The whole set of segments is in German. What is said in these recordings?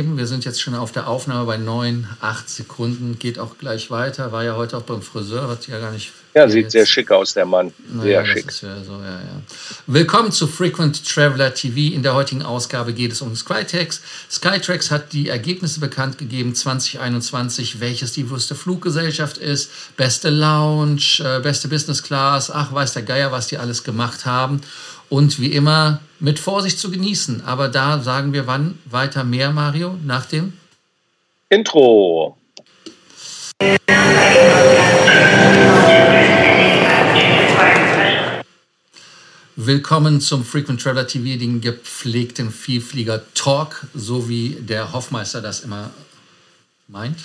Wir sind jetzt schon auf der Aufnahme bei neun, acht Sekunden. Geht auch gleich weiter. War ja heute auch beim Friseur, hat ja gar nicht. Ja, sieht jetzt. sehr schick aus, der Mann. Sehr naja, schick. Ja so, ja, ja. Willkommen zu Frequent Traveler TV. In der heutigen Ausgabe geht es um Skytrax. Skytrax hat die Ergebnisse bekannt gegeben 2021, welches die größte Fluggesellschaft ist, beste Lounge, äh, beste Business Class. Ach, weiß der Geier, was die alles gemacht haben und wie immer mit Vorsicht zu genießen. Aber da sagen wir wann weiter mehr, Mario, nach dem Intro. Willkommen zum Frequent Traveler TV, den gepflegten Vielflieger Talk, so wie der Hoffmeister das immer meint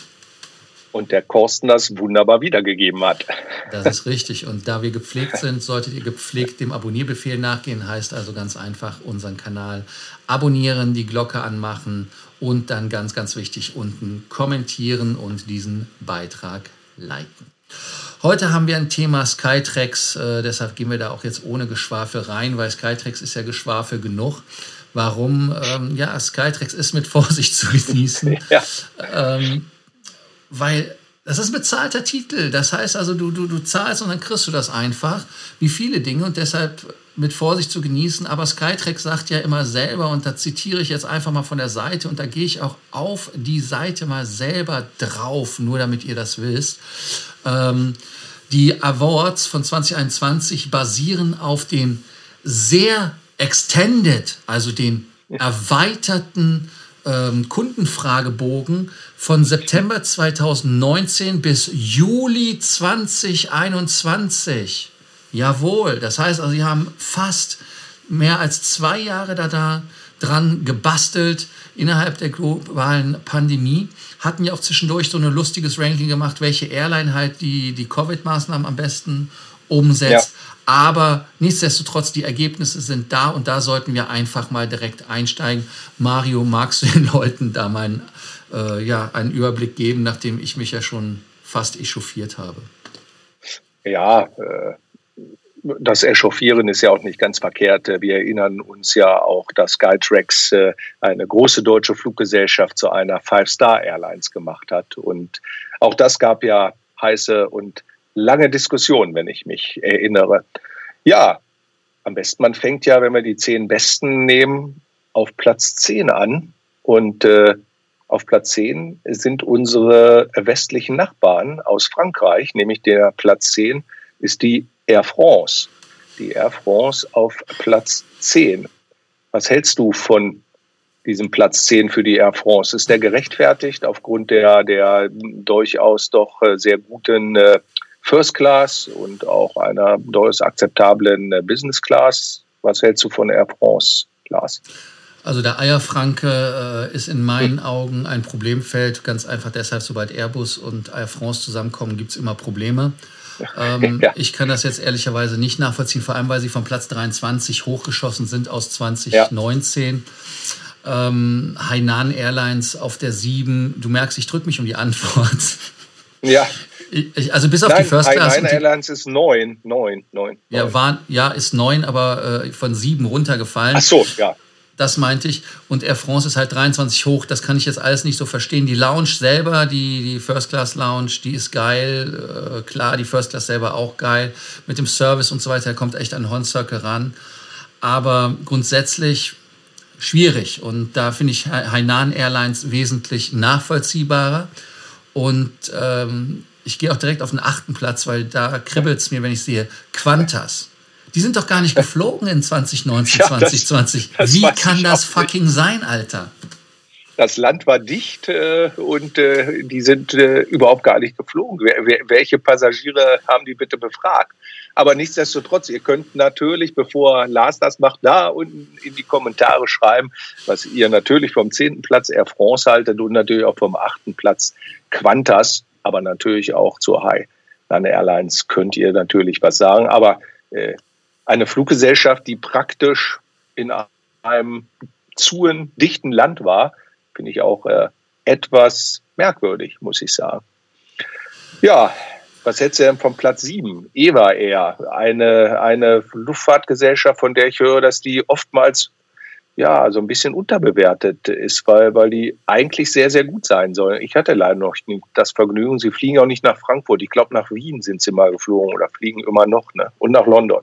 und der Korsten das wunderbar wiedergegeben hat. Das ist richtig. Und da wir gepflegt sind, solltet ihr gepflegt dem Abonnierbefehl nachgehen. Heißt also ganz einfach unseren Kanal abonnieren, die Glocke anmachen und dann ganz, ganz wichtig unten kommentieren und diesen Beitrag liken. Heute haben wir ein Thema Skytrax, äh, deshalb gehen wir da auch jetzt ohne Geschwafel rein, weil Skytrax ist ja Geschwafel genug. Warum? Ähm, ja, Skytrax ist mit Vorsicht zu genießen. Ja. Ähm, weil das ist ein bezahlter Titel. Das heißt also, du, du, du zahlst und dann kriegst du das einfach, wie viele Dinge und deshalb mit Vorsicht zu genießen. Aber Skytrack sagt ja immer selber, und da zitiere ich jetzt einfach mal von der Seite, und da gehe ich auch auf die Seite mal selber drauf, nur damit ihr das wisst. Ähm, die Awards von 2021 basieren auf dem sehr extended, also den erweiterten ähm, Kundenfragebogen von September 2019 bis Juli 2021. Jawohl, das heißt also, sie haben fast mehr als zwei Jahre da, da dran gebastelt innerhalb der globalen Pandemie. Hatten ja auch zwischendurch so ein lustiges Ranking gemacht, welche Airline halt die, die Covid-Maßnahmen am besten umsetzt. Ja. Aber nichtsdestotrotz, die Ergebnisse sind da und da sollten wir einfach mal direkt einsteigen. Mario, magst du den Leuten da mal äh, ja, einen Überblick geben, nachdem ich mich ja schon fast echauffiert habe? Ja, äh, das Echauffieren ist ja auch nicht ganz verkehrt. Wir erinnern uns ja auch, dass Skytrax äh, eine große deutsche Fluggesellschaft zu einer Five-Star-Airlines gemacht hat. Und auch das gab ja heiße und lange Diskussion, wenn ich mich erinnere. Ja, am besten man fängt ja, wenn wir die zehn Besten nehmen, auf Platz zehn an. Und äh, auf Platz zehn sind unsere westlichen Nachbarn aus Frankreich, nämlich der Platz zehn ist die Air France. Die Air France auf Platz zehn. Was hältst du von diesem Platz 10 für die Air France? Ist der gerechtfertigt aufgrund der, der durchaus doch äh, sehr guten äh, First Class und auch einer durchaus akzeptablen äh, Business Class. Was hältst du von Air France Class? Also der Eierfranke äh, ist in meinen hm. Augen ein Problemfeld. Ganz einfach deshalb, sobald Airbus und Air France zusammenkommen, gibt es immer Probleme. Ähm, ja. Ich kann das jetzt ehrlicherweise nicht nachvollziehen, vor allem weil sie von Platz 23 hochgeschossen sind aus 2019. Ja. Ähm, Hainan Airlines auf der 7. Du merkst, ich drücke mich um die Antwort. Ja. Ich, also bis auf Nein, die First Class. Nein, Airlines ist neun, neun, neun. Ja, war, ja, ist neun, aber äh, von sieben runtergefallen. Ach so, ja. Das meinte ich. Und Air France ist halt 23 hoch. Das kann ich jetzt alles nicht so verstehen. Die Lounge selber, die, die First Class Lounge, die ist geil. Äh, klar, die First Class selber auch geil. Mit dem Service und so weiter kommt echt an Horn Circle ran. Aber grundsätzlich schwierig. Und da finde ich Hainan Airlines wesentlich nachvollziehbarer. Und ähm, ich gehe auch direkt auf den achten Platz, weil da kribbelt es mir, wenn ich sehe, Qantas. Die sind doch gar nicht geflogen in 2019, ja, 2020. Das, das Wie kann das fucking sein, Alter? Das Land war dicht äh, und äh, die sind äh, überhaupt gar nicht geflogen. Wer, wer, welche Passagiere haben die bitte befragt? Aber nichtsdestotrotz, ihr könnt natürlich, bevor Lars das macht, da unten in die Kommentare schreiben, was ihr natürlich vom zehnten Platz Air France haltet und natürlich auch vom achten Platz Qantas aber natürlich auch zur High Airlines könnt ihr natürlich was sagen. Aber äh, eine Fluggesellschaft, die praktisch in einem zuen, dichten Land war, finde ich auch äh, etwas merkwürdig, muss ich sagen. Ja, was hättest du denn vom Platz 7? EVA Air, eine, eine Luftfahrtgesellschaft, von der ich höre, dass die oftmals ja, so ein bisschen unterbewertet ist, weil, weil die eigentlich sehr, sehr gut sein sollen. Ich hatte leider noch nicht das Vergnügen. Sie fliegen auch nicht nach Frankfurt. Ich glaube, nach Wien sind sie mal geflogen oder fliegen immer noch, ne? Und nach London.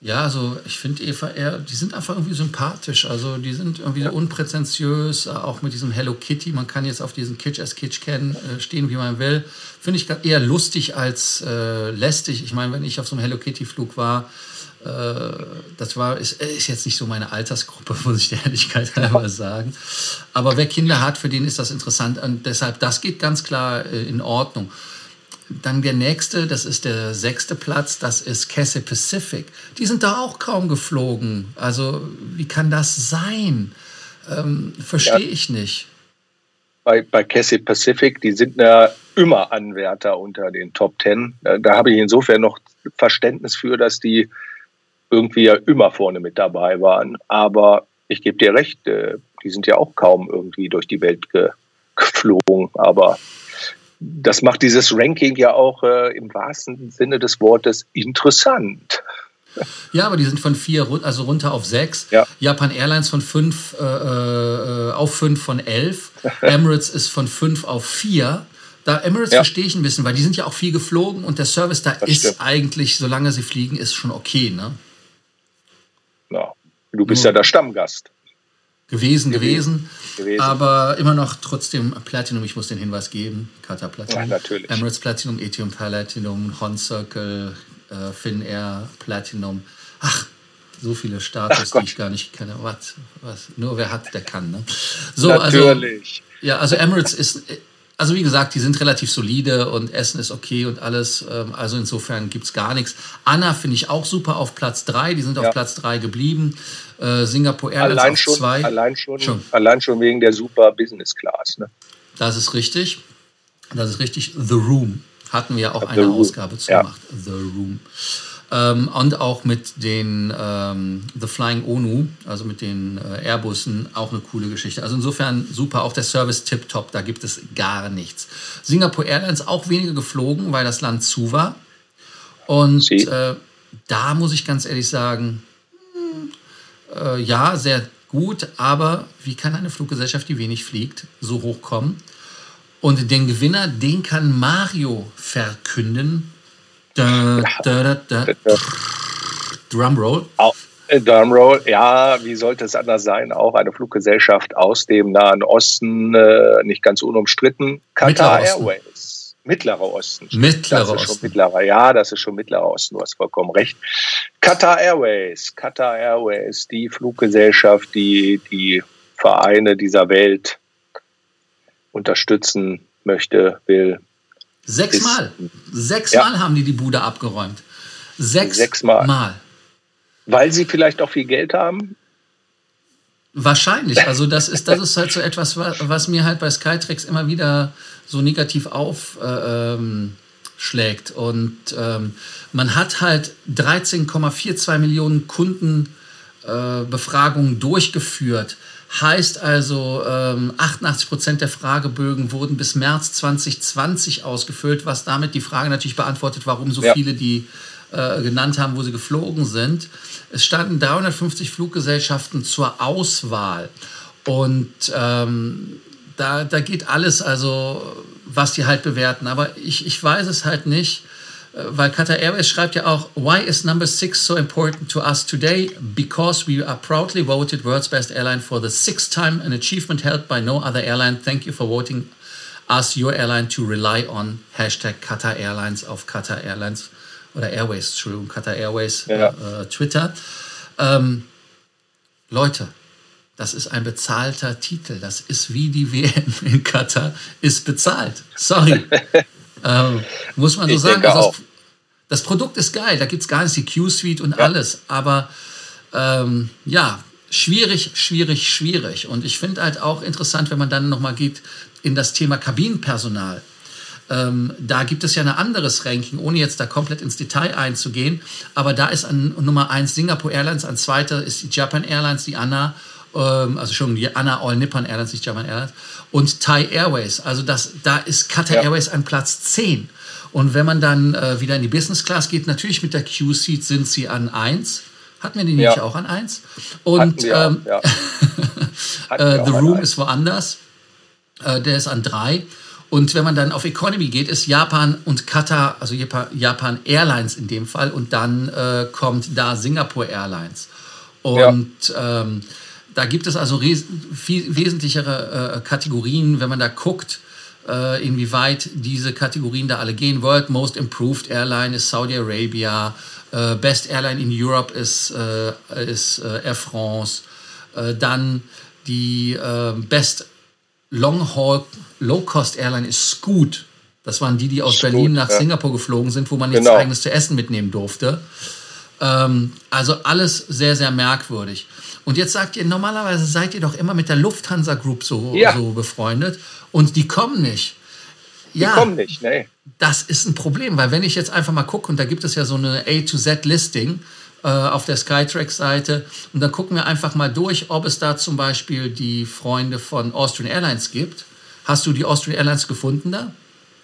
Ja, also ich finde Eva eher, die sind einfach irgendwie sympathisch. Also die sind irgendwie ja. unprätentiös, auch mit diesem Hello Kitty. Man kann jetzt auf diesen Kitsch as Kitsch kennen, äh, stehen, wie man will. Finde ich eher lustig als äh, lästig. Ich meine, wenn ich auf so einem Hello Kitty Flug war, äh, das war, ist, ist, jetzt nicht so meine Altersgruppe, muss ich der Ehrlichkeit halber sagen. Aber wer Kinder hat, für den ist das interessant. Und deshalb, das geht ganz klar äh, in Ordnung. Dann der nächste, das ist der sechste Platz, das ist Cathay Pacific. Die sind da auch kaum geflogen. Also, wie kann das sein? Ähm, Verstehe ja. ich nicht. Bei, bei Cathay Pacific, die sind ja immer Anwärter unter den Top Ten. Da habe ich insofern noch Verständnis für, dass die irgendwie ja immer vorne mit dabei waren. Aber ich gebe dir recht, äh, die sind ja auch kaum irgendwie durch die Welt ge geflogen. Aber das macht dieses Ranking ja auch äh, im wahrsten Sinne des Wortes interessant. Ja, aber die sind von vier, also runter auf sechs. Ja. Japan Airlines von fünf äh, äh auf fünf von elf. Emirates ist von fünf auf vier. Da Emirates ja. verstehe ich ein bisschen, weil die sind ja auch viel geflogen und der Service da das ist stimmt. eigentlich, solange sie fliegen, ist schon okay, ne? Ja. Du bist ja der Stammgast. Gewesen, gewesen, gewesen, Aber immer noch trotzdem Platinum. Ich muss den Hinweis geben. Qatar Platinum. Ja, natürlich. Emirates Platinum, Etium Platinum, Hon Circle, äh, Finnair Platinum. Ach, so viele Status, die ich gar nicht kenne. Was, was? Nur wer hat, der kann. Ne? So, also natürlich. Also, ja, also Emirates ist also wie gesagt, die sind relativ solide und Essen ist okay und alles. Ähm, also insofern gibt es gar nichts. Anna finde ich auch super auf Platz 3. Die sind ja. auf Platz 3 geblieben. Äh, Singapore Airlines allein auf 2. Allein schon, schon, allein schon wegen der super Business Class. Ne? Das ist richtig. Das ist richtig. The Room hatten wir auch eine Ausgabe zu gemacht. The Room. Ähm, und auch mit den ähm, The Flying ONU, also mit den äh, Airbussen, auch eine coole Geschichte. Also insofern super, auch der Service tipptopp, da gibt es gar nichts. Singapore Airlines auch weniger geflogen, weil das Land zu war. Und äh, da muss ich ganz ehrlich sagen, äh, ja, sehr gut, aber wie kann eine Fluggesellschaft, die wenig fliegt, so hoch kommen? Und den Gewinner, den kann Mario verkünden. Da, da, da, Drumroll. Äh, Drumroll, ja, wie sollte es anders sein? Auch eine Fluggesellschaft aus dem Nahen Osten, äh, nicht ganz unumstritten. Qatar Airways. Mittlerer Osten. Mittlerer Osten. Schon mittlerer, ja, das ist schon Mittlerer Osten, du hast vollkommen recht. Qatar Airways, Qatar Airways, die Fluggesellschaft, die die Vereine dieser Welt unterstützen möchte, will, Sechsmal. Sechsmal ja. haben die die Bude abgeräumt. Sechs Sechsmal. Mal. Weil sie vielleicht auch viel Geld haben? Wahrscheinlich. Also das ist, das ist halt so etwas, was mir halt bei Skytrax immer wieder so negativ aufschlägt. Äh, ähm, Und ähm, man hat halt 13,42 Millionen Kundenbefragungen äh, durchgeführt. Heißt also, ähm, 88 Prozent der Fragebögen wurden bis März 2020 ausgefüllt, was damit die Frage natürlich beantwortet, warum so ja. viele die äh, genannt haben, wo sie geflogen sind. Es standen 350 Fluggesellschaften zur Auswahl. Und ähm, da, da geht alles, also was die halt bewerten. Aber ich, ich weiß es halt nicht weil Qatar Airways schreibt ja auch, why is number six so important to us today? Because we are proudly voted world's best airline for the sixth time, an achievement held by no other airline. Thank you for voting us, your airline, to rely on Hashtag Qatar Airlines auf Qatar Airlines oder Airways, Entschuldigung, Qatar Airways ja. äh, Twitter. Ähm, Leute, das ist ein bezahlter Titel. Das ist wie die WM in Katar, ist bezahlt. Sorry. Ähm, muss man so ich sagen. Also das, das, Produkt ist geil, da gibt es gar nicht die Q-Suite und ja. alles. Aber ähm, ja, schwierig, schwierig, schwierig. Und ich finde halt auch interessant, wenn man dann nochmal geht in das Thema Kabinenpersonal. Ähm, da gibt es ja ein anderes Ranking, ohne jetzt da komplett ins Detail einzugehen. Aber da ist an Nummer 1 Singapore Airlines, an zweiter ist die Japan Airlines, die ANA, ähm, also schon die ANA All Nippon Airlines, nicht Japan Airlines und Thai Airways. Also das, da ist Qatar ja. Airways an Platz 10. Und wenn man dann äh, wieder in die Business Class geht, natürlich mit der Q-Seat sind sie an 1, Hatten wir die nicht ja. auch an 1? Und ähm, ja. äh, The Room ist woanders. Äh, der ist an 3. Und wenn man dann auf Economy geht, ist Japan und Qatar, also Japan Airlines in dem Fall. Und dann äh, kommt da Singapore Airlines. Und ja. ähm, da gibt es also viel wesentlichere äh, Kategorien, wenn man da guckt, äh, inwieweit diese Kategorien da alle gehen. World Most Improved Airline ist Saudi Arabia, äh, Best Airline in Europe ist, äh, ist äh, Air France, äh, dann die Best Long Haul Low Cost Airline ist Scoot. Das waren die, die aus Scoot, Berlin nach ja. Singapur geflogen sind, wo man nichts genau. eigenes zu essen mitnehmen durfte. Ähm, also alles sehr, sehr merkwürdig. Und jetzt sagt ihr, normalerweise seid ihr doch immer mit der Lufthansa Group so, ja. so befreundet und die kommen nicht. Ja, die kommen nicht, nee. Das ist ein Problem, weil wenn ich jetzt einfach mal gucke, und da gibt es ja so eine A to Z Listing äh, auf der Skytrack-Seite, und dann gucken wir einfach mal durch, ob es da zum Beispiel die Freunde von Austrian Airlines gibt. Hast du die Austrian Airlines gefunden da?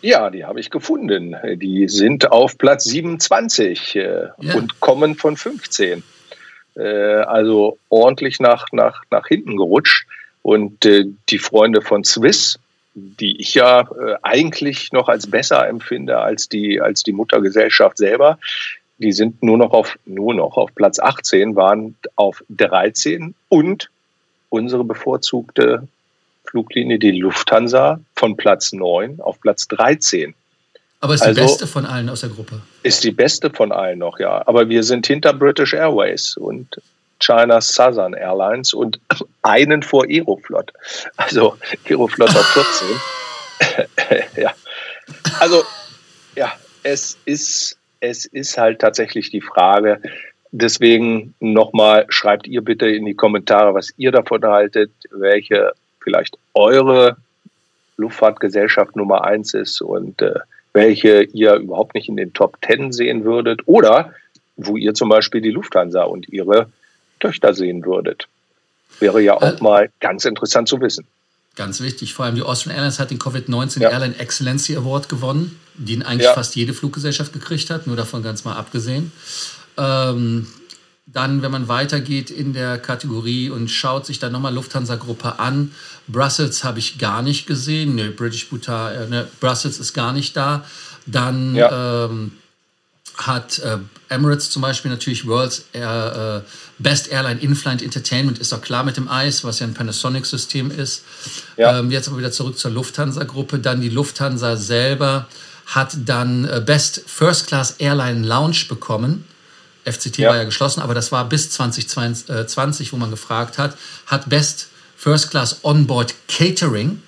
Ja, die habe ich gefunden. Die sind auf Platz 27 äh, ja. und kommen von 15. Äh, also ordentlich nach, nach, nach hinten gerutscht. Und äh, die Freunde von Swiss, die ich ja äh, eigentlich noch als besser empfinde als die, als die Muttergesellschaft selber, die sind nur noch auf, nur noch auf Platz 18, waren auf 13 und unsere bevorzugte Fluglinie, die Lufthansa, von Platz 9 auf Platz 13. Aber ist also, die beste von allen aus der Gruppe? Ist die beste von allen noch, ja. Aber wir sind hinter British Airways und China Southern Airlines und einen vor Aeroflot. Also Aeroflot auf 14. ja. Also, ja, es ist, es ist halt tatsächlich die Frage. Deswegen nochmal, schreibt ihr bitte in die Kommentare, was ihr davon haltet, welche vielleicht eure Luftfahrtgesellschaft Nummer eins ist und äh, welche ihr überhaupt nicht in den Top Ten sehen würdet oder wo ihr zum Beispiel die Lufthansa und ihre Töchter sehen würdet. Wäre ja auch äh, mal ganz interessant zu wissen. Ganz wichtig, vor allem die Austrian Airlines hat den Covid-19 ja. Airline Excellency Award gewonnen, den eigentlich ja. fast jede Fluggesellschaft gekriegt hat, nur davon ganz mal abgesehen. Ähm, dann, wenn man weitergeht in der Kategorie und schaut sich dann nochmal Lufthansa-Gruppe an, Brussels habe ich gar nicht gesehen. Ne, British Bhutan, äh, ne, Brussels ist gar nicht da. Dann ja. ähm, hat äh, Emirates zum Beispiel natürlich World's Air, äh, Best Airline In-Flight Entertainment, ist doch klar mit dem Eis, was ja ein Panasonic-System ist. Ja. Ähm, jetzt aber wieder zurück zur Lufthansa-Gruppe. Dann die Lufthansa selber hat dann äh, Best First Class Airline Lounge bekommen. FCT ja. war ja geschlossen, aber das war bis 2020, äh, wo man gefragt hat, hat Best First Class Onboard Catering,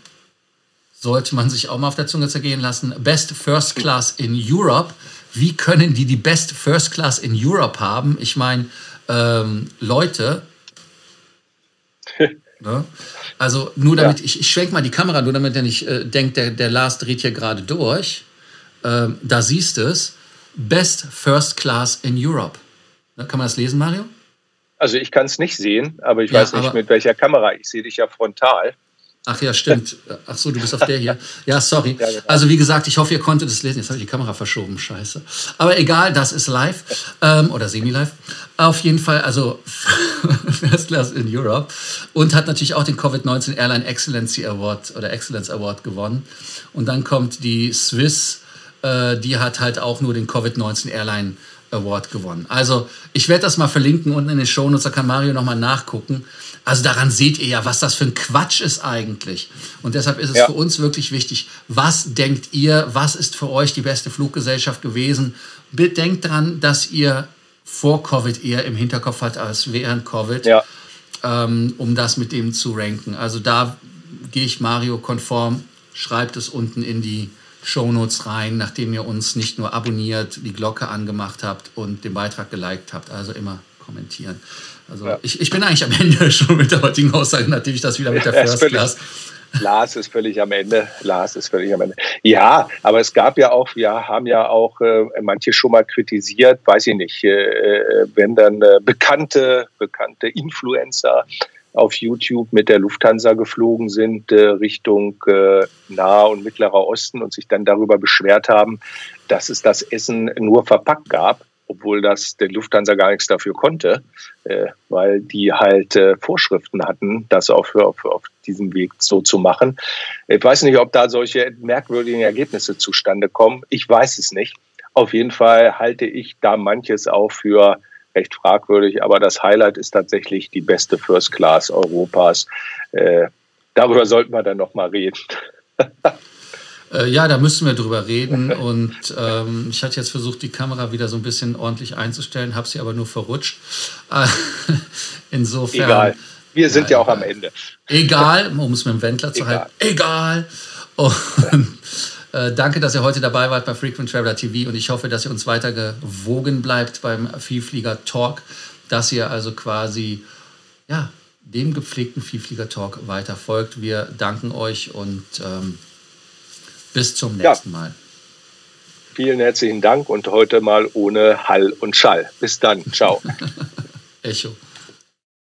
sollte man sich auch mal auf der Zunge zergehen lassen, Best First Class in Europe. Wie können die die Best First Class in Europe haben? Ich meine, ähm, Leute, ne? also nur damit, ja. ich, ich schwenke mal die Kamera, nur damit er nicht äh, denkt, der, der Lars dreht hier gerade durch. Ähm, da siehst du es. Best First Class in Europe. Ne, kann man das lesen, Mario? Also ich kann es nicht sehen, aber ich ja, weiß nicht mit welcher Kamera. Ich sehe dich ja frontal. Ach ja, stimmt. Ach so, du bist auf der hier. Ja, sorry. Genau. Also wie gesagt, ich hoffe, ihr konntet es lesen. Jetzt habe ich die Kamera verschoben. Scheiße. Aber egal, das ist live ähm, oder semi-live. Auf jeden Fall, also First Class in Europe und hat natürlich auch den Covid-19 Airline Excellency Award oder Excellence Award gewonnen. Und dann kommt die Swiss, äh, die hat halt auch nur den Covid-19 Airline Award gewonnen. Also ich werde das mal verlinken unten in den Shownotes, da kann Mario nochmal nachgucken. Also daran seht ihr ja, was das für ein Quatsch ist eigentlich. Und deshalb ist es ja. für uns wirklich wichtig, was denkt ihr, was ist für euch die beste Fluggesellschaft gewesen? Bedenkt dran, dass ihr vor Covid eher im Hinterkopf habt als während Covid, ja. ähm, um das mit dem zu ranken. Also da gehe ich Mario konform, schreibt es unten in die Shownotes rein, nachdem ihr uns nicht nur abonniert, die Glocke angemacht habt und den Beitrag geliked habt. Also immer kommentieren. Also ja. ich, ich bin eigentlich am Ende schon mit der heutigen Aussage, nachdem ich das wieder mit der ja, First Class. Lars ist völlig am Ende. Lars ist völlig am Ende. Ja, aber es gab ja auch, wir haben ja auch äh, manche schon mal kritisiert, weiß ich nicht, äh, äh wenn dann äh, bekannte, bekannte Influencer auf YouTube mit der Lufthansa geflogen sind äh, Richtung äh, Nahe und Mittlerer Osten und sich dann darüber beschwert haben, dass es das Essen nur verpackt gab obwohl das der Lufthansa gar nichts dafür konnte, äh, weil die halt äh, Vorschriften hatten, das auf, auf, auf diesem Weg so zu machen. Ich weiß nicht, ob da solche merkwürdigen Ergebnisse zustande kommen. Ich weiß es nicht. Auf jeden Fall halte ich da manches auch für recht fragwürdig, aber das Highlight ist tatsächlich die beste First Class Europas. Äh, darüber sollten wir dann noch mal reden. Äh, ja, da müssen wir drüber reden. Und ähm, ich hatte jetzt versucht, die Kamera wieder so ein bisschen ordentlich einzustellen, habe sie aber nur verrutscht. Äh, insofern. Egal. Wir sind ja, ja auch am Ende. Egal, um es mit dem Wendler zu halten. Egal. Und äh, danke, dass ihr heute dabei wart bei Frequent Traveler TV und ich hoffe, dass ihr uns weiter gewogen bleibt beim Vielflieger Talk, dass ihr also quasi ja, dem gepflegten Vielflieger Talk weiter folgt. Wir danken euch und ähm, bis zum nächsten ja. Mal. Vielen herzlichen Dank und heute mal ohne Hall und Schall. Bis dann. Ciao. Echo.